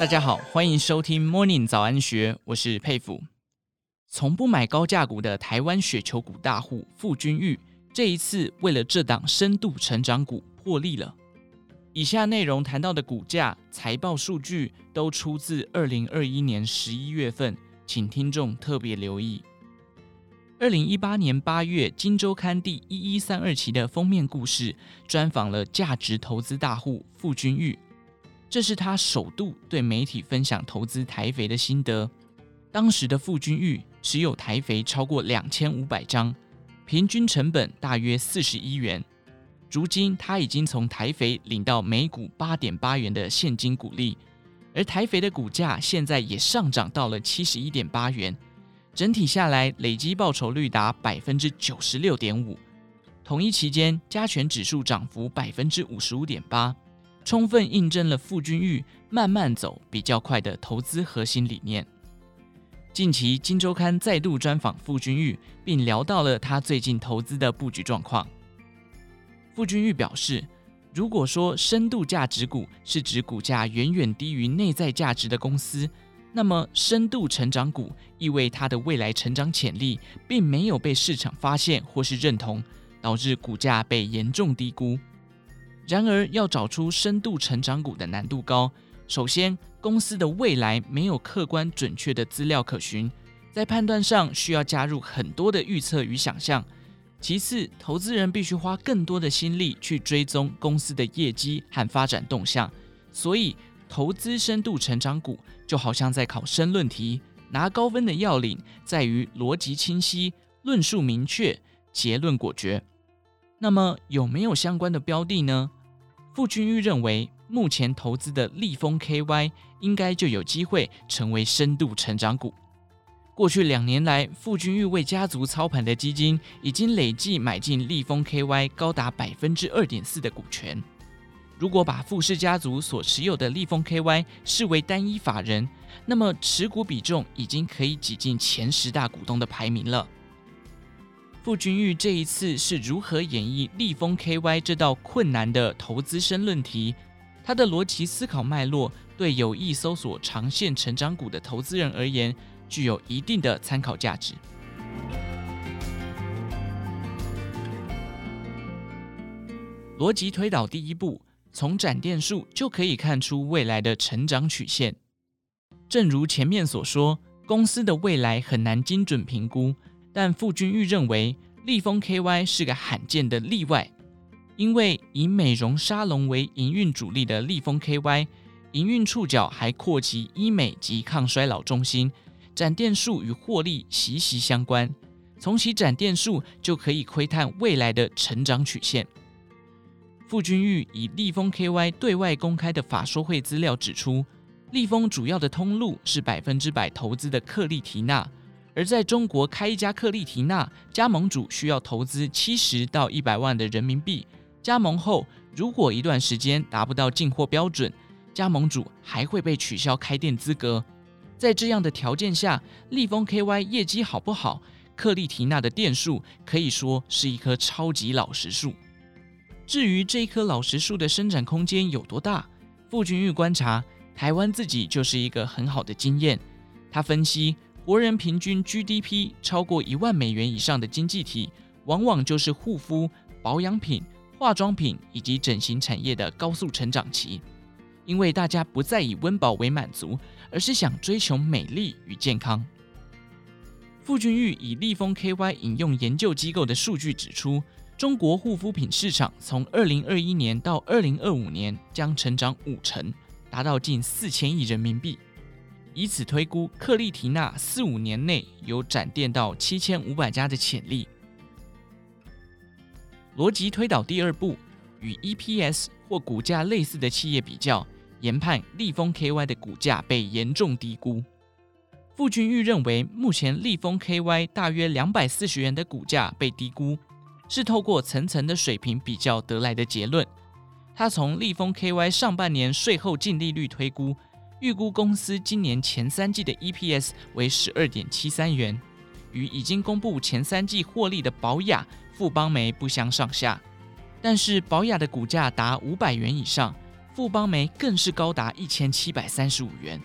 大家好，欢迎收听 Morning 早安学，我是佩服。从不买高价股的台湾雪球股大户傅君玉，这一次为了这档深度成长股破例了。以下内容谈到的股价、财报数据都出自二零二一年十一月份，请听众特别留意。二零一八年八月，《金周刊》第一一三二期的封面故事专访了价值投资大户傅君玉，这是他首度对媒体分享投资台肥的心得。当时的傅君玉持有台肥超过两千五百张，平均成本大约四十一元。如今他已经从台肥领到每股八点八元的现金股利，而台肥的股价现在也上涨到了七十一点八元。整体下来，累积报酬率达百分之九十六点五。同一期间，加权指数涨幅百分之五十五点八，充分印证了傅君玉慢慢走比较快的投资核心理念。近期，《金周刊》再度专访傅君玉，并聊到了他最近投资的布局状况。傅君玉表示，如果说深度价值股是指股价远远低于内在价值的公司，那么，深度成长股意味它的未来成长潜力并没有被市场发现或是认同，导致股价被严重低估。然而，要找出深度成长股的难度高。首先，公司的未来没有客观准确的资料可循，在判断上需要加入很多的预测与想象。其次，投资人必须花更多的心力去追踪公司的业绩和发展动向，所以。投资深度成长股，就好像在考申论题，拿高分的要领在于逻辑清晰、论述明确、结论果决。那么有没有相关的标的呢？傅君玉认为，目前投资的利丰 KY 应该就有机会成为深度成长股。过去两年来，傅君玉为家族操盘的基金已经累计买进利丰 KY 高达百分之二点四的股权。如果把傅氏家族所持有的利丰 KY 视为单一法人，那么持股比重已经可以挤进前十大股东的排名了。傅君玉这一次是如何演绎利丰 KY 这道困难的投资申论题？他的逻辑思考脉络对有意搜索长线成长股的投资人而言，具有一定的参考价值。逻辑推导第一步。从展店数就可以看出未来的成长曲线。正如前面所说，公司的未来很难精准评估，但傅君玉认为利丰 KY 是个罕见的例外，因为以美容沙龙为营运主力的利丰 KY，营运触角还扩及医美及抗衰老中心，展店数与获利息息相关。从其展店数就可以窥探未来的成长曲线。傅君玉以利丰 KY 对外公开的法说会资料指出，利丰主要的通路是百分之百投资的克丽缇娜，而在中国开一家克丽缇娜，加盟主需要投资七十到一百万的人民币。加盟后，如果一段时间达不到进货标准，加盟主还会被取消开店资格。在这样的条件下，利丰 KY 业绩好不好？克丽缇娜的店数可以说是一棵超级老实树。至于这一棵老实树的生长空间有多大，傅君玉观察，台湾自己就是一个很好的经验。他分析，国人平均 GDP 超过一万美元以上的经济体，往往就是护肤、保养品、化妆品以及整形产业的高速成长期，因为大家不再以温饱为满足，而是想追求美丽与健康。傅君玉以利丰 KY 引用研究机构的数据指出，中国护肤品市场从二零二一年到二零二五年将成长五成，达到近四千亿人民币。以此推估，克丽缇娜四五年内有展店到七千五百家的潜力。逻辑推导第二步，与 EPS 或股价类似的企业比较，研判利丰 KY 的股价被严重低估。傅君玉认为，目前利丰 KY 大约两百四十元的股价被低估。是透过层层的水平比较得来的结论。他从利丰 KY 上半年税后净利率推估，预估公司今年前三季的 EPS 为十二点七三元，与已经公布前三季获利的宝雅、富邦媒不相上下。但是宝雅的股价达五百元以上，富邦媒更是高达一千七百三十五元。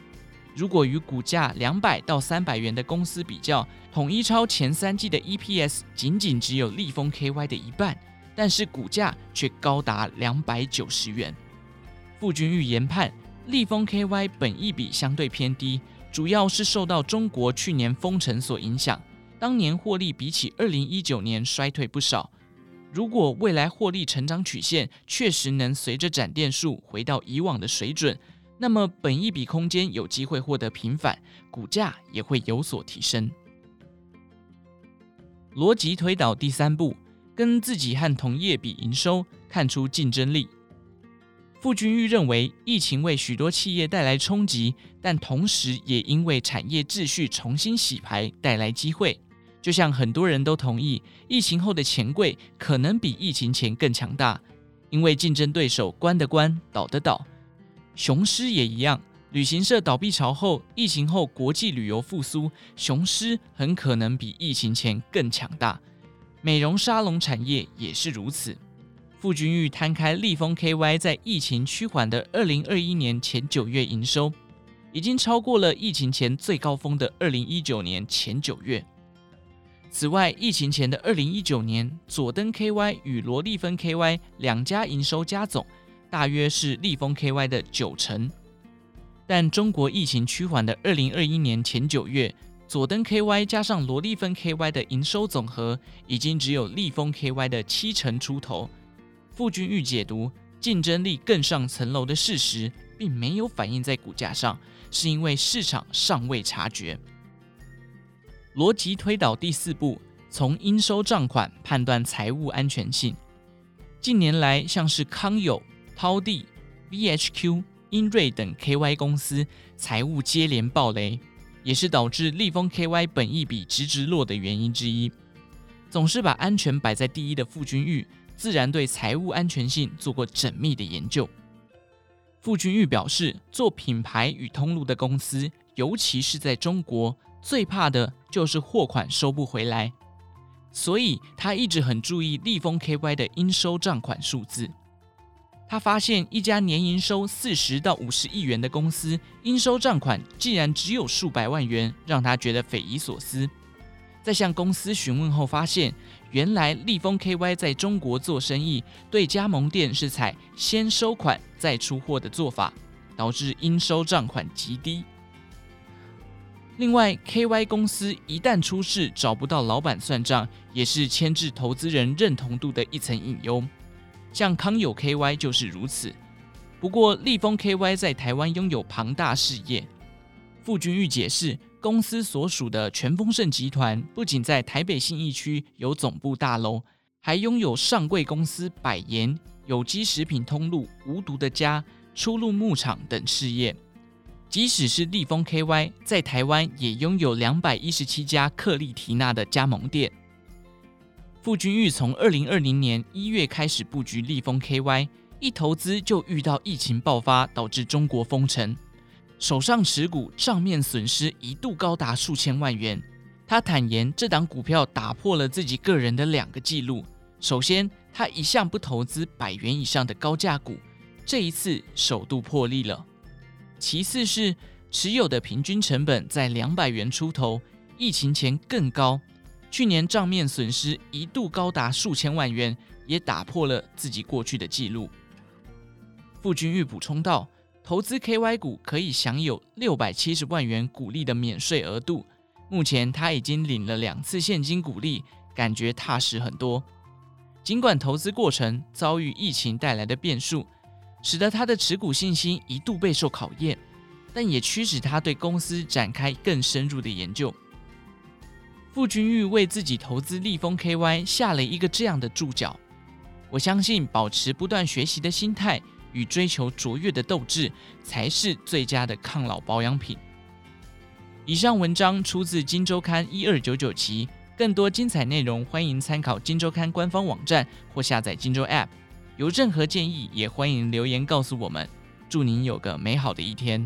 如果与股价两百到三百元的公司比较，统一超前三季的 EPS 仅仅只有立丰 KY 的一半，但是股价却高达两百九十元。傅君玉研判，立丰 KY 本益比相对偏低，主要是受到中国去年封城所影响，当年获利比起二零一九年衰退不少。如果未来获利成长曲线确实能随着展店数回到以往的水准，那么本益比空间有机会获得平反，股价也会有所提升。逻辑推导第三步，跟自己和同业比营收，看出竞争力。傅君玉认为，疫情为许多企业带来冲击，但同时也因为产业秩序重新洗牌带来机会。就像很多人都同意，疫情后的钱柜可能比疫情前更强大，因为竞争对手关的关，倒的倒。雄狮也一样，旅行社倒闭潮后，疫情后国际旅游复苏，雄狮很可能比疫情前更强大。美容沙龙产业也是如此。傅君玉摊开立丰 KY 在疫情趋缓的二零二一年前九月营收，已经超过了疫情前最高峰的二零一九年前九月。此外，疫情前的二零一九年，佐登 KY 与罗丽芬 KY 两家营收加总大约是立丰 KY 的九成。但中国疫情趋缓的二零二一年前九月，佐登 KY 加上罗丽芬 KY 的营收总和已经只有立丰 KY 的七成出头。傅君玉解读，竞争力更上层楼的事实，并没有反映在股价上，是因为市场尚未察觉。逻辑推导第四步，从应收账款判断财务安全性。近年来，像是康友、滔地、VHQ、英瑞等 KY 公司财务接连暴雷，也是导致立丰 KY 本益比直直落的原因之一。总是把安全摆在第一的傅君玉，自然对财务安全性做过缜密的研究。傅君玉表示，做品牌与通路的公司，尤其是在中国。最怕的就是货款收不回来，所以他一直很注意立丰 KY 的应收账款数字。他发现一家年营收四十到五十亿元的公司，应收账款竟然只有数百万元，让他觉得匪夷所思。在向公司询问后，发现原来立丰 KY 在中国做生意，对加盟店是采先收款再出货的做法，导致应收账款极低。另外，KY 公司一旦出事找不到老板算账，也是牵制投资人认同度的一层隐忧。像康友 KY 就是如此。不过，立丰 KY 在台湾拥有庞大事业。傅君玉解释，公司所属的全丰盛集团不仅在台北信义区有总部大楼，还拥有上柜公司百盐、有机食品通路无毒的家、初鹿牧场等事业。即使是立丰 KY 在台湾也拥有两百一十七家克丽缇娜的加盟店。傅君玉从二零二零年一月开始布局立丰 KY，一投资就遇到疫情爆发，导致中国封城，手上持股账面损失一度高达数千万元。他坦言，这档股票打破了自己个人的两个记录。首先，他一向不投资百元以上的高价股，这一次首度破例了。其次是持有的平均成本在两百元出头，疫情前更高。去年账面损失一度高达数千万元，也打破了自己过去的记录。傅君玉补充道：“投资 KY 股可以享有六百七十万元股利的免税额度，目前他已经领了两次现金股利，感觉踏实很多。尽管投资过程遭遇疫情带来的变数。”使得他的持股信心一度备受考验，但也驱使他对公司展开更深入的研究。傅君玉为自己投资立丰 KY 下了一个这样的注脚：我相信保持不断学习的心态与追求卓越的斗志，才是最佳的抗老保养品。以上文章出自《金周刊》一二九九期，更多精彩内容欢迎参考《金周刊》官方网站或下载《金周 App》。有任何建议，也欢迎留言告诉我们。祝您有个美好的一天。